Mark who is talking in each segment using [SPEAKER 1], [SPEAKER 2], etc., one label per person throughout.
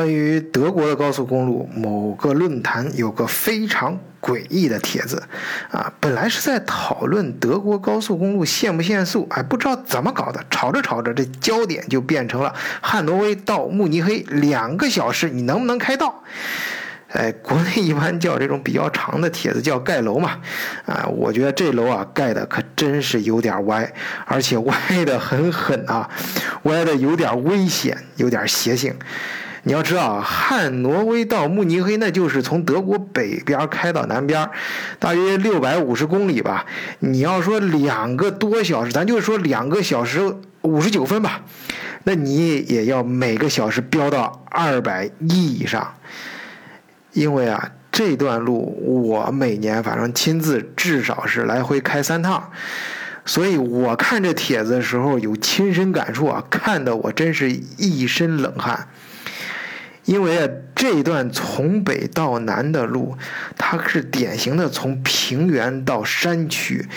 [SPEAKER 1] 关于德国的高速公路，某个论坛有个非常诡异的帖子，啊，本来是在讨论德国高速公路限不限速，哎，不知道怎么搞的，吵着吵着，这焦点就变成了汉诺威到慕尼黑两个小时，你能不能开到？哎，国内一般叫这种比较长的帖子叫盖楼嘛，啊，我觉得这楼啊盖的可真是有点歪，而且歪的很狠啊，歪的有点危险，有点邪性。你要知道，汉挪威到慕尼黑，那就是从德国北边开到南边，大约六百五十公里吧。你要说两个多小时，咱就说两个小时五十九分吧，那你也要每个小时飙到二百一以上。因为啊，这段路我每年反正亲自至少是来回开三趟，所以我看这帖子的时候有亲身感触啊，看得我真是一身冷汗。因为啊，这段从北到南的路，它是典型的从平原到山区。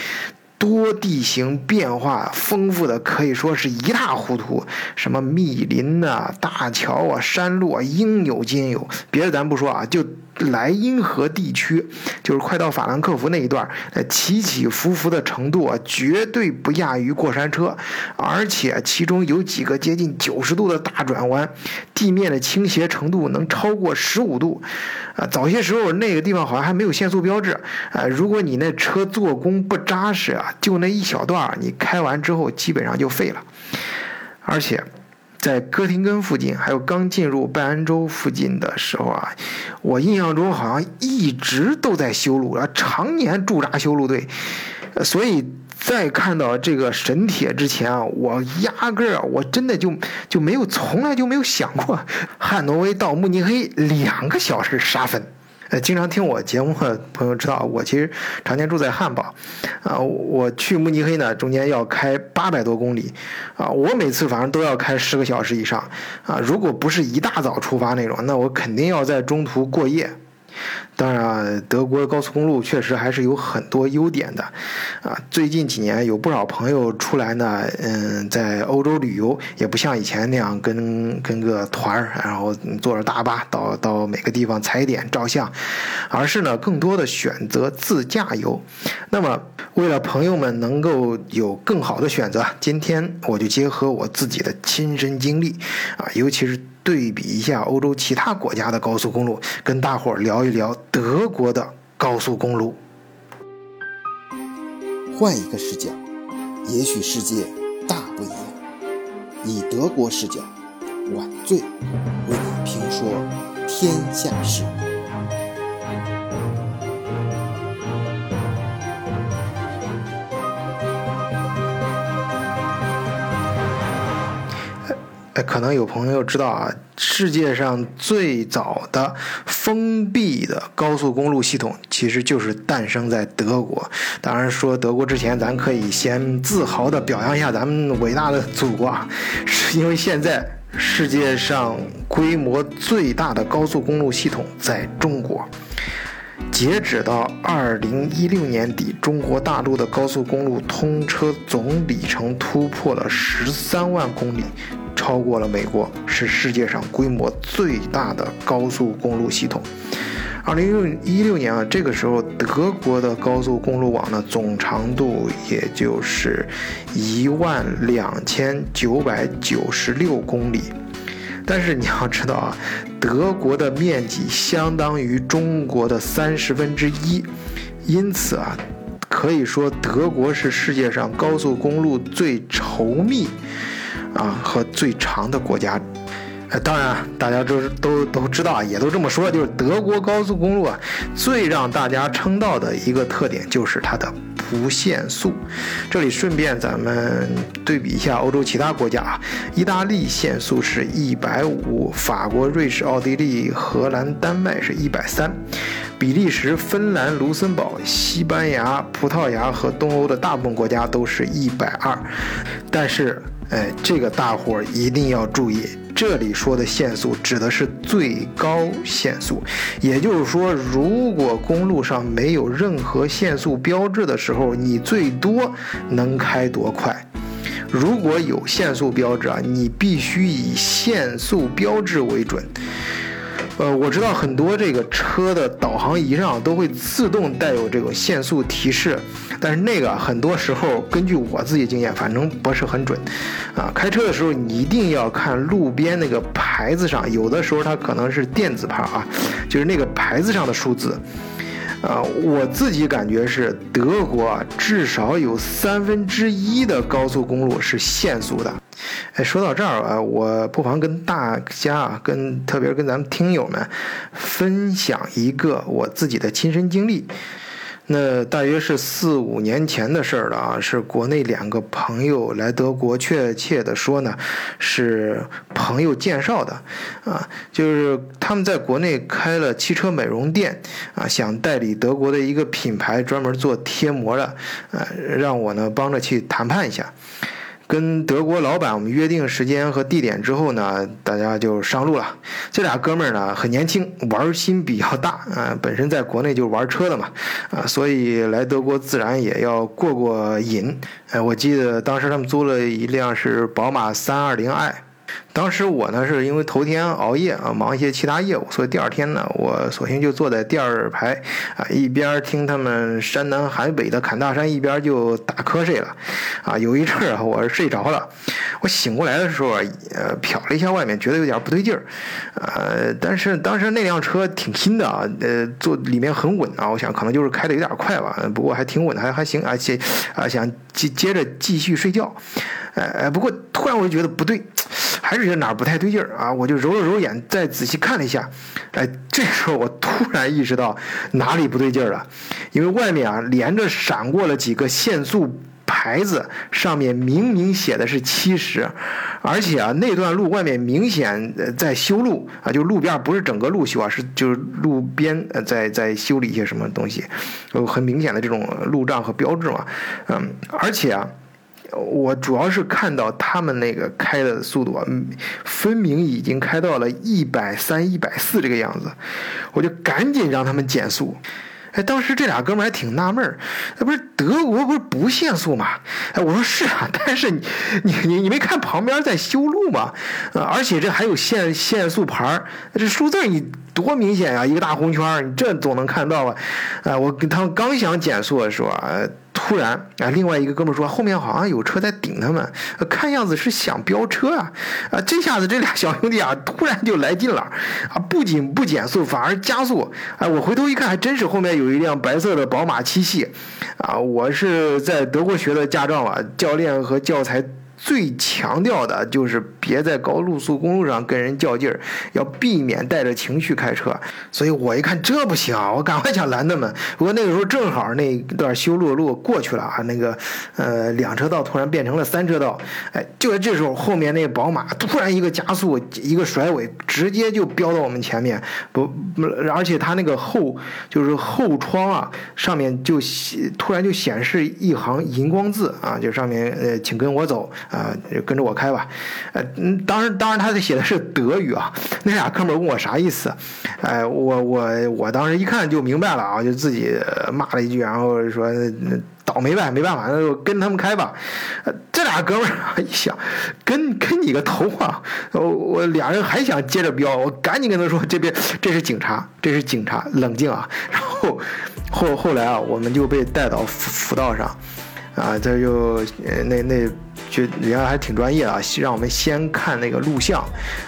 [SPEAKER 1] 多地形变化丰富的可以说是一塌糊涂，什么密林呐、大桥啊、山路啊，应有尽有。别的咱不说啊，就莱茵河地区，就是快到法兰克福那一段，起起伏伏的程度啊，绝对不亚于过山车。而且其中有几个接近九十度的大转弯，地面的倾斜程度能超过十五度。啊，早些时候那个地方好像还没有限速标志。啊，如果你那车做工不扎实啊。就那一小段你开完之后基本上就废了。而且，在哥廷根附近，还有刚进入拜恩州附近的时候啊，我印象中好像一直都在修路啊，常年驻扎修路队。所以在看到这个神帖之前啊，我压根儿我真的就就没有从来就没有想过汉诺威到慕尼黑两个小时杀分。呃，经常听我节目的朋友知道，我其实常年住在汉堡，啊，我去慕尼黑呢，中间要开八百多公里，啊，我每次反正都要开十个小时以上，啊，如果不是一大早出发那种，那我肯定要在中途过夜。当然，德国高速公路确实还是有很多优点的，啊，最近几年有不少朋友出来呢，嗯，在欧洲旅游，也不像以前那样跟跟个团儿，然后坐着大巴到到每个地方踩点照相，而是呢，更多的选择自驾游。那么，为了朋友们能够有更好的选择，今天我就结合我自己的亲身经历，啊，尤其是。对比一下欧洲其他国家的高速公路，跟大伙儿聊一聊德国的高速公路。
[SPEAKER 2] 换一个视角，也许世界大不一样。以德国视角，晚醉为你评说天下事。
[SPEAKER 1] 哎，可能有朋友知道啊，世界上最早的封闭的高速公路系统，其实就是诞生在德国。当然，说德国之前，咱可以先自豪地表扬一下咱们伟大的祖国啊，是因为现在世界上规模最大的高速公路系统在中国。截止到二零一六年底，中国大陆的高速公路通车总里程突破了十三万公里。超过了美国，是世界上规模最大的高速公路系统。二零一六年啊，这个时候德国的高速公路网呢，总长度也就是一万两千九百九十六公里。但是你要知道啊，德国的面积相当于中国的三十分之一，因此啊，可以说德国是世界上高速公路最稠密。啊，和最长的国家，呃，当然大家都都都知道啊，也都这么说，就是德国高速公路啊，最让大家称道的一个特点就是它的不限速。这里顺便咱们对比一下欧洲其他国家啊，意大利限速是一百五，法国、瑞士、奥地利、荷兰、丹麦是一百三，比利时、芬兰、卢森堡、西班牙、葡萄牙和东欧的大部分国家都是一百二，但是。哎，这个大伙儿一定要注意，这里说的限速指的是最高限速，也就是说，如果公路上没有任何限速标志的时候，你最多能开多快；如果有限速标志啊，你必须以限速标志为准。呃，我知道很多这个车的导航仪上都会自动带有这个限速提示，但是那个很多时候根据我自己经验，反正不是很准。啊，开车的时候你一定要看路边那个牌子上，有的时候它可能是电子牌啊，就是那个牌子上的数字。啊，我自己感觉是德国至少有三分之一的高速公路是限速的。哎，说到这儿啊，我不妨跟大家啊，跟特别是跟咱们听友们分享一个我自己的亲身经历。那大约是四五年前的事儿了啊，是国内两个朋友来德国，确切的说呢，是朋友介绍的，啊，就是他们在国内开了汽车美容店，啊，想代理德国的一个品牌，专门做贴膜的，啊，让我呢帮着去谈判一下。跟德国老板我们约定时间和地点之后呢，大家就上路了。这俩哥们儿呢很年轻，玩心比较大啊，本身在国内就玩车的嘛，啊，所以来德国自然也要过过瘾。哎，我记得当时他们租了一辆是宝马三二零 i。当时我呢是因为头天熬夜啊，忙一些其他业务，所以第二天呢，我索性就坐在第二排啊，一边听他们山南海北的侃大山，一边就打瞌睡了。啊，有一阵儿，我是睡着了。我醒过来的时候，呃，瞟了一下外面，觉得有点不对劲儿。呃，但是当时那辆车挺新的啊，呃，坐里面很稳啊，我想可能就是开的有点快吧，不过还挺稳的，还还行而且啊想接接着继续睡觉。哎不过突然我就觉得不对。还是觉得哪儿不太对劲儿啊！我就揉了揉眼，再仔细看了一下，哎，这时候我突然意识到哪里不对劲儿了，因为外面啊连着闪过了几个限速牌子，上面明明写的是七十，而且啊那段路外面明显在修路啊，就路边不是整个路修啊，是就是路边呃在在修理一些什么东西，有很明显的这种路障和标志嘛，嗯，而且啊。我主要是看到他们那个开的速度啊，分明已经开到了一百三、一百四这个样子，我就赶紧让他们减速。哎，当时这俩哥们还挺纳闷儿，那不是德国不是不限速吗？哎，我说是啊，但是你你你没看旁边在修路吗？呃，而且这还有限限速牌儿，这数字你多明显啊，一个大红圈儿，你这总能看到吧？啊，我跟他们刚想减速的时候啊。突然啊，另外一个哥们说后面好像有车在顶他们，看样子是想飙车啊！啊，这下子这俩小兄弟啊，突然就来劲了，啊，不仅不减速，反而加速。哎，我回头一看，还真是后面有一辆白色的宝马七系，啊，我是在德国学的驾照啊，教练和教材。最强调的就是别在高速公路上跟人较劲儿，要避免带着情绪开车。所以我一看这不行啊，我赶快想拦他们。不过那个时候正好那段修路的路过去了啊，那个呃两车道突然变成了三车道。哎，就在这时候，后面那宝马突然一个加速，一个甩尾，直接就飙到我们前面。不，而且他那个后就是后窗啊，上面就突然就显示一行荧光字啊，就上面呃，请跟我走。啊，跟着我开吧，呃，当然，当然，他写的是德语啊。那俩哥们问我啥意思，哎，我我我当时一看就明白了啊，就自己骂了一句，然后说倒霉呗，没办法，那就跟他们开吧。这俩哥们儿 一想，跟跟你个头啊！我我俩人还想接着飙，我赶紧跟他说，这边这是警察，这是警察，冷静啊。然后后后来啊，我们就被带到辅辅道上。啊，这就呃那那就人家还挺专业的啊，让我们先看那个录像，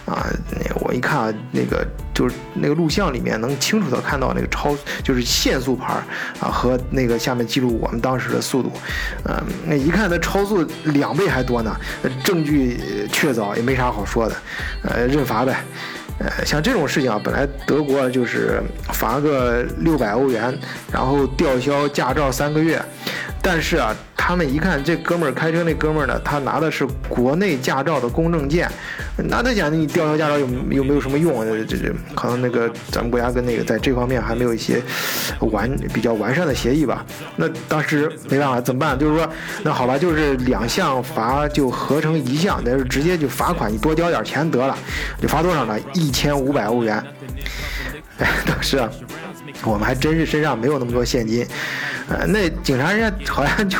[SPEAKER 1] 啊，我一看啊那个就是那个录像里面能清楚的看到那个超就是限速牌啊和那个下面记录我们当时的速度，嗯，那一看他超速两倍还多呢，证据确凿也没啥好说的，呃，认罚呗。呃，像这种事情啊，本来德国就是罚个六百欧元，然后吊销驾照三个月。但是啊，他们一看这哥们儿开车那哥们儿呢，他拿的是国内驾照的公证件，那他想你吊销驾照有有没有什么用？这这可能那个咱们国家跟那个在这方面还没有一些完比较完善的协议吧。那当时没办法，怎么办？就是说，那好吧，就是两项罚就合成一项，那是直接就罚款，你多交点钱得了。就罚多少呢？一千五百欧元。哎，当时啊，我们还真是身上没有那么多现金，呃，那警察人家好像就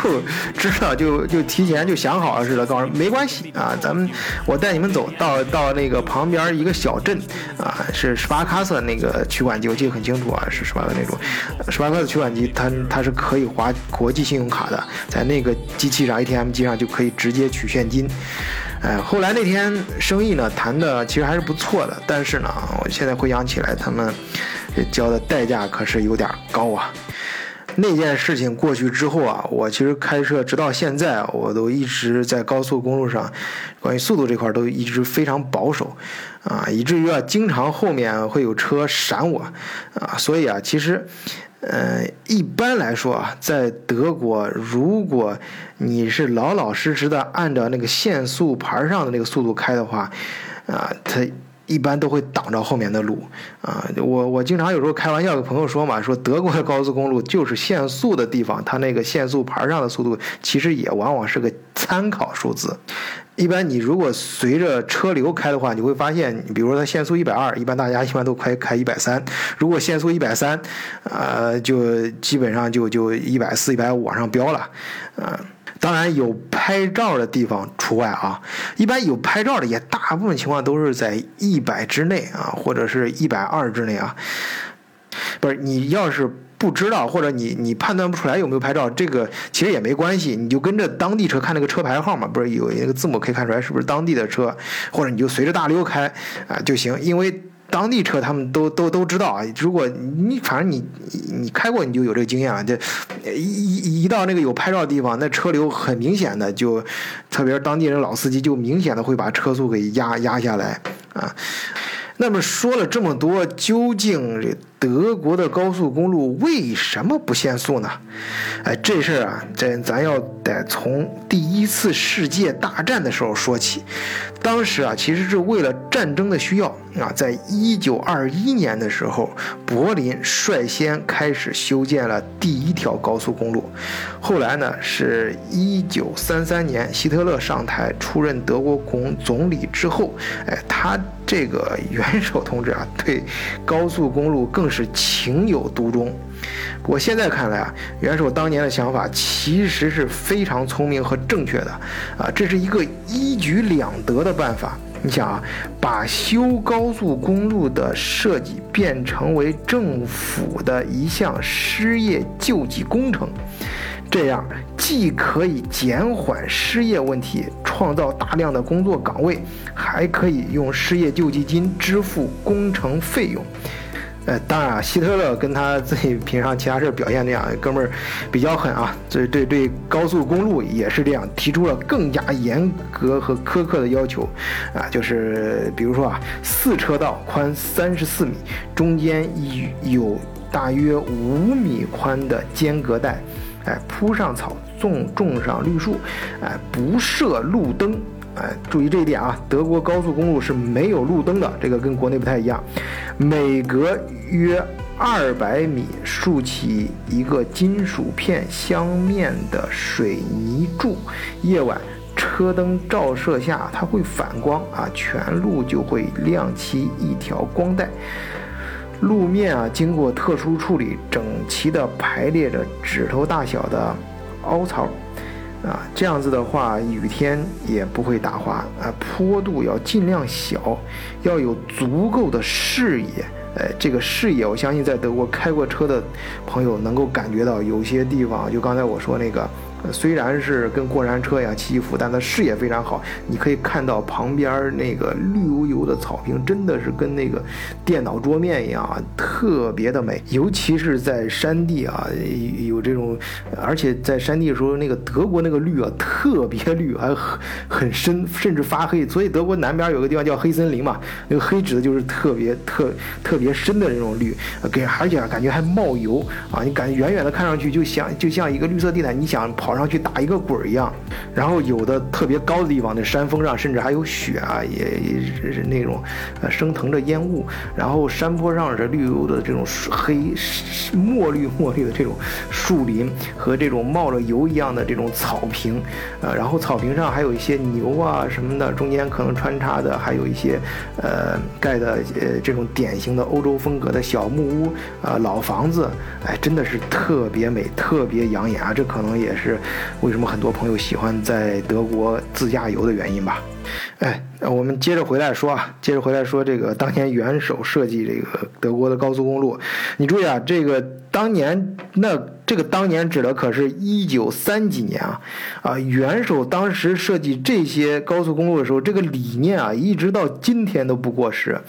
[SPEAKER 1] 知道，就就提前就想好了似的，告诉没关系啊，咱们我带你们走到到那个旁边一个小镇啊，是十巴卡瑟那个取款机，我记得很清楚啊，是十巴克那种十巴克的取款机，它它是可以划国际信用卡的，在那个机器上 ATM 机上就可以直接取现金。哎，后来那天生意呢谈的其实还是不错的，但是呢，我现在回想起来，他们交的代价可是有点高啊。那件事情过去之后啊，我其实开车直到现在，我都一直在高速公路上，关于速度这块都一直非常保守啊，以至于啊，经常后面会有车闪我啊，所以啊，其实。呃，一般来说啊，在德国，如果你是老老实实的按照那个限速牌上的那个速度开的话，啊，它一般都会挡着后面的路。啊，我我经常有时候开玩笑跟朋友说嘛，说德国的高速公路就是限速的地方，它那个限速牌上的速度其实也往往是个参考数字。一般你如果随着车流开的话，你会发现，比如说它限速一百二，一般大家一般都开开一百三。如果限速一百三，呃，就基本上就就一百四、一百五往上飙了，啊，有拍照的地方除外啊。一般有拍照的也大部分情况都是在一百之内啊，或者是一百二之内啊。不是你要是。不知道，或者你你判断不出来有没有拍照，这个其实也没关系，你就跟着当地车看那个车牌号嘛，不是有一个字母可以看出来是不是当地的车，或者你就随着大溜开啊就行，因为当地车他们都都都知道啊，如果你反正你你开过你就有这个经验了，这一一一到那个有拍照的地方，那车流很明显的就，特别是当地人老司机就明显的会把车速给压压下来啊。那么说了这么多，究竟德国的高速公路为什么不限速呢？哎，这事儿啊，咱咱要得从第一次世界大战的时候说起。当时啊，其实是为了战争的需要啊，在一九二一年的时候，柏林率先开始修建了第一条高速公路。后来呢，是一九三三年希特勒上台出任德国总总理之后，哎，他。这个 元首同志啊，对高速公路更是情有独钟。不过现在看来啊，元首当年的想法其实是非常聪明和正确的啊，这是一个一举两得的办法。你想啊，把修高速公路的设计变成为政府的一项失业救济工程。这样既可以减缓失业问题，创造大量的工作岗位，还可以用失业救济金支付工程费用。呃，当然啊，希特勒跟他自己平常其他事表现那样，哥们儿比较狠啊，这对对高速公路也是这样，提出了更加严格和苛刻的要求。啊，就是比如说啊，四车道宽三十四米，中间有大约五米宽的间隔带。哎，铺上草，种种上绿树，哎，不设路灯，哎，注意这一点啊，德国高速公路是没有路灯的，这个跟国内不太一样。每隔约二百米竖起一个金属片镶面的水泥柱，夜晚车灯照射下，它会反光啊，全路就会亮起一条光带。路面啊，经过特殊处理，整齐地排列着指头大小的凹槽，啊，这样子的话，雨天也不会打滑啊。坡度要尽量小，要有足够的视野。哎，这个视野，我相信在德国开过车的朋友能够感觉到，有些地方就刚才我说那个。虽然是跟过山车一样起伏，但它视野非常好。你可以看到旁边那个绿油油的草坪，真的是跟那个电脑桌面一样啊，特别的美。尤其是在山地啊，有这种，而且在山地的时候，那个德国那个绿啊，特别绿，还很很深，甚至发黑。所以德国南边有个地方叫黑森林嘛，那个黑指的就是特别特特别深的那种绿，给而且感觉还冒油啊，你感觉远远的看上去就像就像一个绿色地毯，你想跑。往上去打一个滚儿一样。然后有的特别高的地方，那山峰上甚至还有雪啊，也是那种呃升腾着烟雾。然后山坡上是绿油的这种黑墨绿墨绿的这种树林和这种冒着油一样的这种草坪，呃，然后草坪上还有一些牛啊什么的，中间可能穿插的还有一些呃盖的呃这种典型的欧洲风格的小木屋啊老房子，哎，真的是特别美，特别养眼啊！这可能也是为什么很多朋友喜欢在德国自驾游的原因吧。哎，我们接着回来说啊，接着回来说这个当年元首设计这个德国的高速公路，你注意啊，这个当年那这个当年指的可是一九三几年啊啊，元首当时设计这些高速公路的时候，这个理念啊，一直到今天都不过时。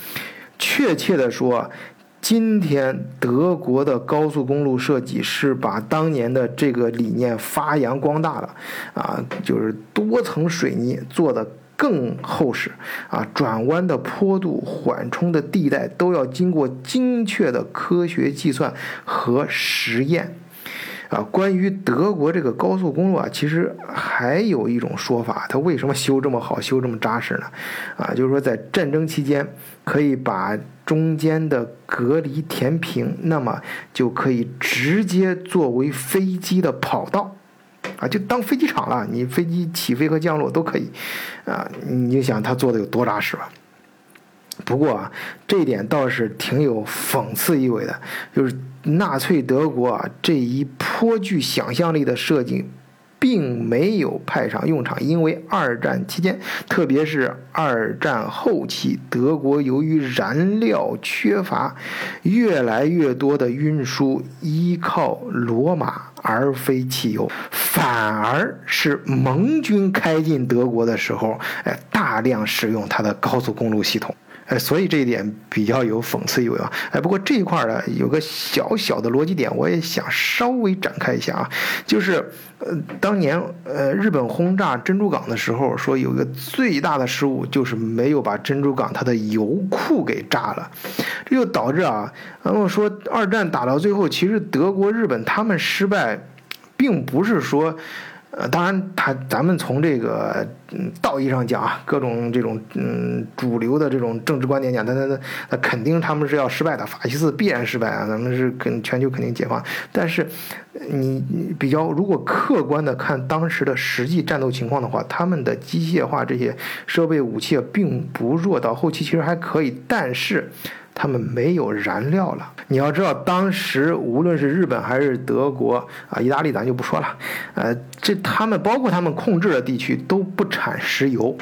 [SPEAKER 1] 确切的说。今天德国的高速公路设计是把当年的这个理念发扬光大了，啊，就是多层水泥做的更厚实，啊，转弯的坡度、缓冲的地带都要经过精确的科学计算和实验。啊，关于德国这个高速公路啊，其实还有一种说法，它为什么修这么好、修这么扎实呢？啊，就是说在战争期间可以把中间的隔离填平，那么就可以直接作为飞机的跑道，啊，就当飞机场了，你飞机起飞和降落都可以，啊，你就想它做的有多扎实吧。不过啊，这一点倒是挺有讽刺意味的，就是纳粹德国啊这一颇具想象力的设计，并没有派上用场，因为二战期间，特别是二战后期，德国由于燃料缺乏，越来越多的运输依靠骡马而非汽油，反而是盟军开进德国的时候，哎，大量使用它的高速公路系统。哎，所以这一点比较有讽刺意味啊！哎，不过这一块呢，有个小小的逻辑点，我也想稍微展开一下啊，就是，呃，当年呃日本轰炸珍珠港的时候，说有一个最大的失误，就是没有把珍珠港它的油库给炸了，这就导致啊，然后说二战打到最后，其实德国、日本他们失败，并不是说。呃，当然，他咱们从这个嗯道义上讲啊，各种这种嗯主流的这种政治观点讲，他他他他肯定他们是要失败的，法西斯必然失败啊，咱们是跟全球肯定解放。但是你比较如果客观的看当时的实际战斗情况的话，他们的机械化这些设备武器并不弱，到后期其实还可以，但是。他们没有燃料了。你要知道，当时无论是日本还是德国啊，意大利咱就不说了，呃，这他们包括他们控制的地区都不产石油，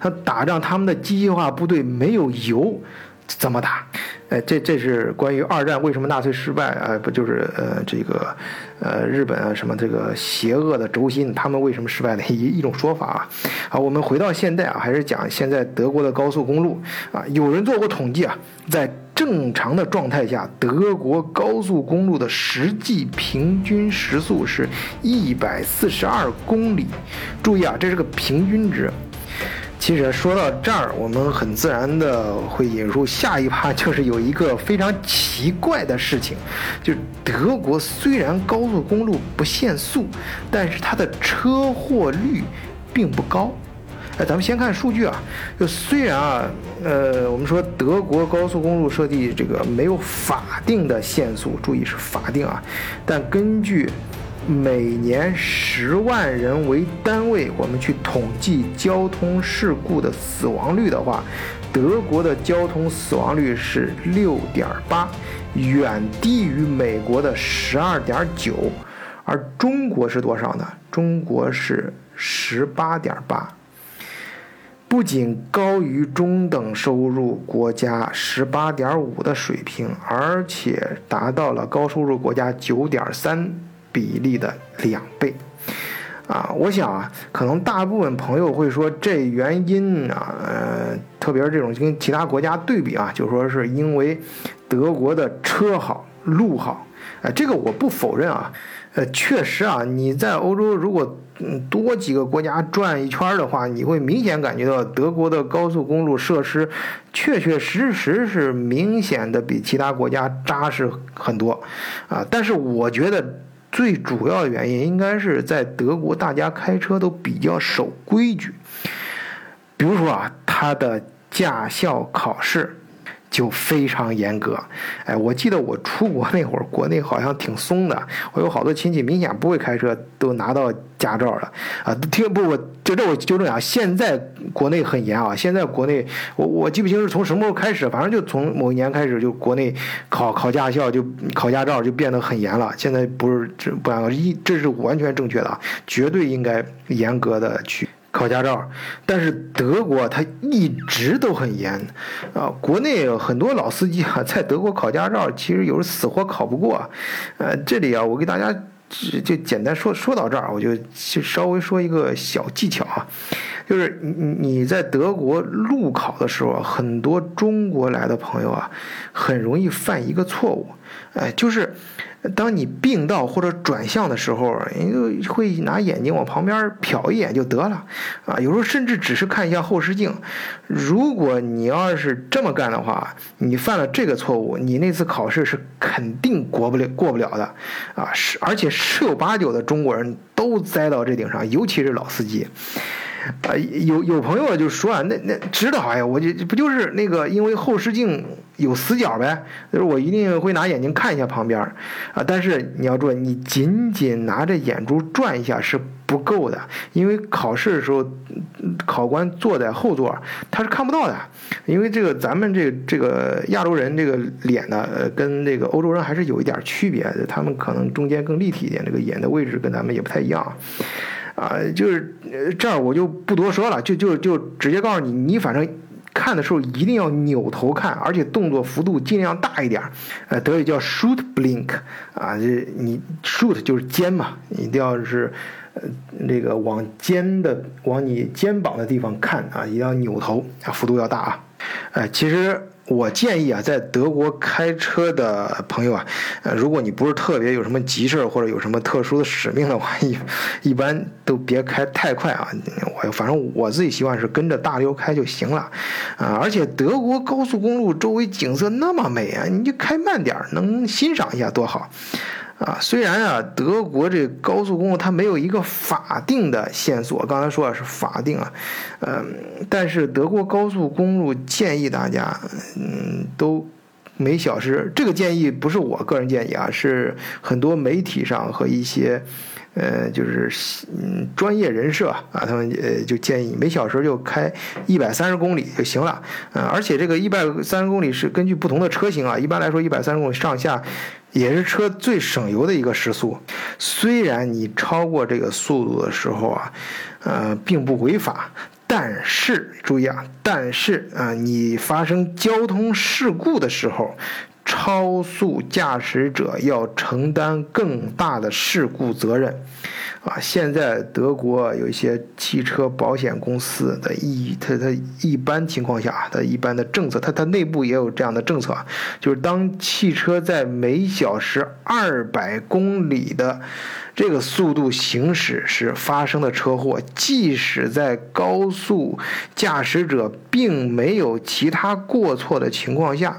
[SPEAKER 1] 他打仗他们的机械化部队没有油。怎么打？哎，这这是关于二战为什么纳粹失败啊？不就是呃这个呃日本啊什么这个邪恶的轴心他们为什么失败的一一种说法啊？好，我们回到现代啊，还是讲现在德国的高速公路啊。有人做过统计啊，在正常的状态下，德国高速公路的实际平均时速是一百四十二公里。注意啊，这是个平均值。其实说到这儿，我们很自然的会引入下一趴，就是有一个非常奇怪的事情，就是德国虽然高速公路不限速，但是它的车祸率并不高。哎，咱们先看数据啊，就虽然啊，呃，我们说德国高速公路设计这个没有法定的限速，注意是法定啊，但根据。每年十万人为单位，我们去统计交通事故的死亡率的话，德国的交通死亡率是六点八，远低于美国的十二点九，而中国是多少呢？中国是十八点八，不仅高于中等收入国家十八点五的水平，而且达到了高收入国家九点三。比例的两倍，啊，我想啊，可能大部分朋友会说这原因啊，呃，特别是这种跟其他国家对比啊，就说是因为德国的车好路好，哎，这个我不否认啊，呃，确实啊，你在欧洲如果嗯多几个国家转一圈的话，你会明显感觉到德国的高速公路设施确确实实是明显的比其他国家扎实很多，啊，但是我觉得。最主要的原因应该是在德国，大家开车都比较守规矩。比如说啊，他的驾校考试。就非常严格，哎，我记得我出国那会儿，国内好像挺松的。我有好多亲戚明显不会开车，都拿到驾照了啊。听不，我就这我纠正啊，现在国内很严啊。现在国内，我我记不清是从什么时候开始，反正就从某一年开始，就国内考考驾校就考驾照就变得很严了。现在不是这不，一这是完全正确的啊，绝对应该严格的去。考驾照，但是德国它一直都很严，啊，国内很多老司机啊，在德国考驾照，其实有时死活考不过，呃，这里啊，我给大家就简单说说到这儿，我就稍微说一个小技巧啊，就是你你在德国路考的时候啊，很多中国来的朋友啊，很容易犯一个错误，哎，就是。当你并道或者转向的时候，你就会拿眼睛往旁边瞟一眼就得了，啊，有时候甚至只是看一下后视镜。如果你要是这么干的话，你犯了这个错误，你那次考试是肯定过不了过不了的，啊，是而且十有八九的中国人都栽到这顶上，尤其是老司机。啊，有有朋友就说啊，那那知道哎呀，我就不就是那个因为后视镜有死角呗，就是我一定会拿眼睛看一下旁边啊。但是你要注意，你仅仅拿着眼珠转一下是不够的，因为考试的时候，考官坐在后座，他是看不到的。因为这个咱们这这个亚洲人这个脸呢，跟这个欧洲人还是有一点区别的，他们可能中间更立体一点，这个眼的位置跟咱们也不太一样。啊，就是这儿我就不多说了，就就就直接告诉你，你反正看的时候一定要扭头看，而且动作幅度尽量大一点。呃，德语叫 shoot blink，啊，这你 shoot 就是肩嘛，一定要是呃那个往肩的往你肩膀的地方看啊，一定要扭头，啊，幅度要大啊。呃，其实。我建议啊，在德国开车的朋友啊，呃，如果你不是特别有什么急事或者有什么特殊的使命的话，一一般都别开太快啊。我反正我自己习惯是跟着大溜开就行了，啊，而且德国高速公路周围景色那么美啊，你就开慢点，能欣赏一下多好。啊，虽然啊，德国这高速公路它没有一个法定的限速，刚才说的是法定啊，嗯，但是德国高速公路建议大家，嗯，都每小时，这个建议不是我个人建议啊，是很多媒体上和一些。呃，就是嗯，专业人士啊，他们呃就建议每小时就开一百三十公里就行了，嗯，而且这个一百三十公里是根据不同的车型啊，一般来说一百三十公里上下也是车最省油的一个时速。虽然你超过这个速度的时候啊，呃，并不违法，但是注意啊，但是啊，你发生交通事故的时候。超速驾驶者要承担更大的事故责任，啊，现在德国有一些汽车保险公司的一，它它一般情况下，它一般的政策，它它内部也有这样的政策，就是当汽车在每小时二百公里的。这个速度行驶时发生的车祸，即使在高速驾驶者并没有其他过错的情况下，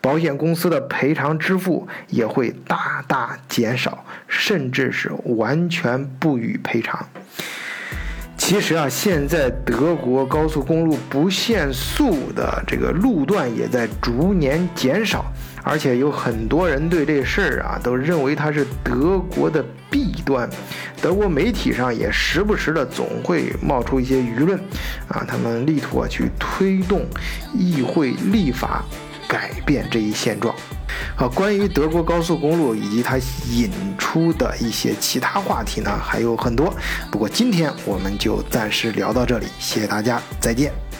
[SPEAKER 1] 保险公司的赔偿支付也会大大减少，甚至是完全不予赔偿。其实啊，现在德国高速公路不限速的这个路段也在逐年减少。而且有很多人对这事儿啊，都认为它是德国的弊端。德国媒体上也时不时的总会冒出一些舆论，啊，他们力图啊去推动议会立法改变这一现状。好，关于德国高速公路以及它引出的一些其他话题呢，还有很多。不过今天我们就暂时聊到这里，谢谢大家，再见。